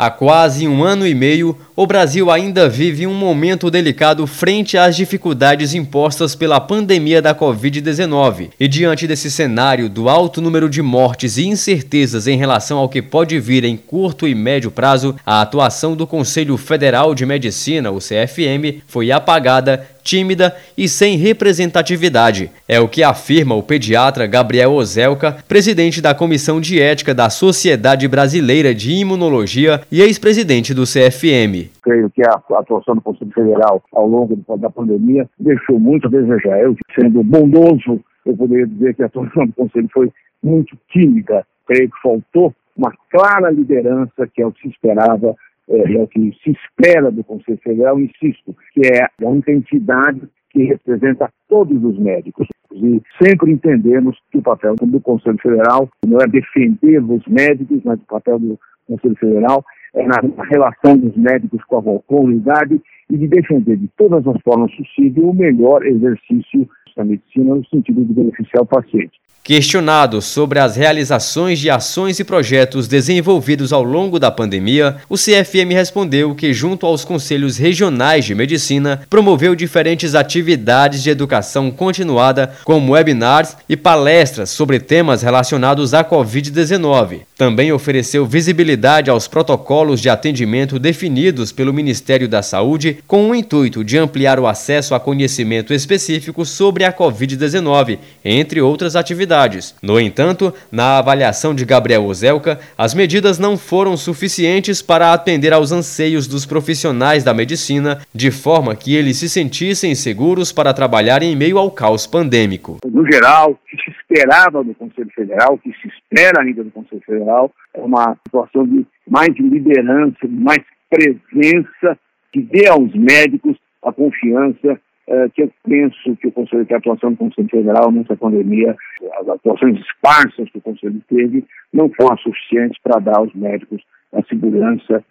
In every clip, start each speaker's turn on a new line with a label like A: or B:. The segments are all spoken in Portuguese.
A: Há quase um ano e meio, o Brasil ainda vive um momento delicado frente às dificuldades impostas pela pandemia da Covid-19. E diante desse cenário do alto número de mortes e incertezas em relação ao que pode vir em curto e médio prazo, a atuação do Conselho Federal de Medicina, o CFM, foi apagada tímida e sem representatividade. É o que afirma o pediatra Gabriel Ozelka, presidente da Comissão de Ética da Sociedade Brasileira de Imunologia e ex-presidente do CFM.
B: Creio que a atuação do Conselho Federal ao longo da pandemia deixou muito a desejar. Eu, sendo bondoso, eu poderia dizer que a atuação do Conselho foi muito tímida. Creio que faltou uma clara liderança, que é o que se esperava é, é o que se espera do Conselho Federal, insisto, que é a entidade que representa todos os médicos. E sempre entendemos que o papel do Conselho Federal não é defender os médicos, mas o papel do Conselho Federal é na, relação dos médicos com a comunidade e de defender de todas as formas possíveis o melhor exercício da medicina no sentido de beneficiar o paciente.
A: Questionado sobre as realizações de ações e projetos desenvolvidos ao longo da pandemia, o CFM respondeu que, junto aos conselhos regionais de medicina, promoveu diferentes atividades de educação continuada, como webinars e palestras sobre temas relacionados à Covid-19. Também ofereceu visibilidade aos protocolos de atendimento definidos pelo Ministério da Saúde, com o intuito de ampliar o acesso a conhecimento específico sobre a Covid-19, entre outras atividades. No entanto, na avaliação de Gabriel Ozelka, as medidas não foram suficientes para atender aos anseios dos profissionais da medicina, de forma que eles se sentissem seguros para trabalhar em meio ao caos pandêmico.
B: No geral, o que se esperava do Conselho Federal, o que se espera ainda do Conselho Federal, é uma situação de mais de liderança, de mais presença, que dê aos médicos a confiança é, que eu penso que o Conselho, que a atuação do Conselho Federal nessa pandemia, as atuações esparsas que o Conselho teve, não foram suficientes para dar aos médicos a segurança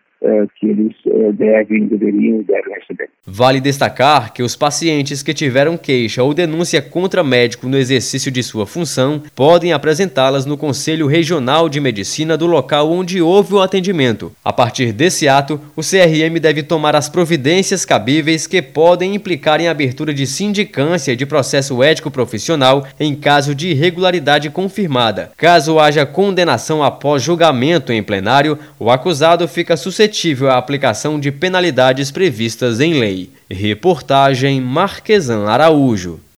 B: que eles é, devem, deveriam e devem receber.
A: Vale destacar que os pacientes que tiveram queixa ou denúncia contra médico no exercício de sua função podem apresentá-las no Conselho Regional de Medicina do local onde houve o atendimento. A partir desse ato, o CRM deve tomar as providências cabíveis que podem implicar em abertura de sindicância de processo ético profissional em caso de irregularidade confirmada. Caso haja condenação após julgamento em plenário, o acusado fica suscetível suscetível à aplicação de penalidades previstas em lei. Reportagem Marquesan Araújo.